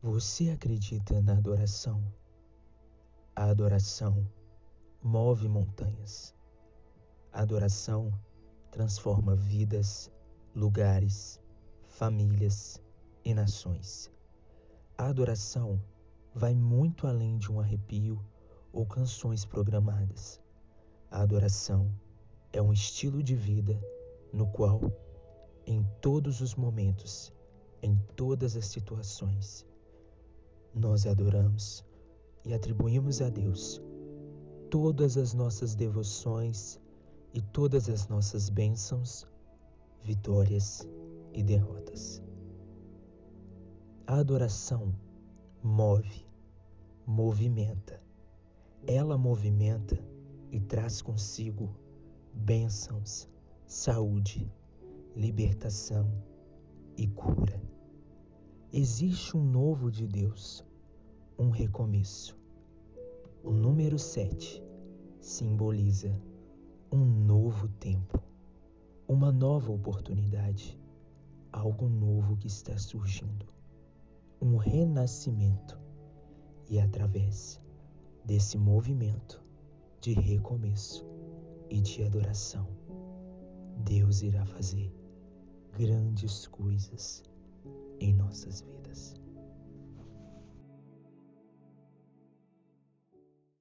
Você acredita na adoração? A adoração move montanhas. A adoração transforma vidas, lugares, famílias e nações. A adoração vai muito além de um arrepio ou canções programadas. A adoração é um estilo de vida no qual, em todos os momentos, em todas as situações, nós adoramos e atribuímos a Deus todas as nossas devoções e todas as nossas bênçãos, vitórias e derrotas. A adoração move, movimenta. Ela movimenta e traz consigo bênçãos, saúde, libertação e cura. Existe um novo de Deus, um recomeço. O número 7 simboliza um novo tempo, uma nova oportunidade, algo novo que está surgindo, um renascimento. E através desse movimento de recomeço e de adoração, Deus irá fazer grandes coisas.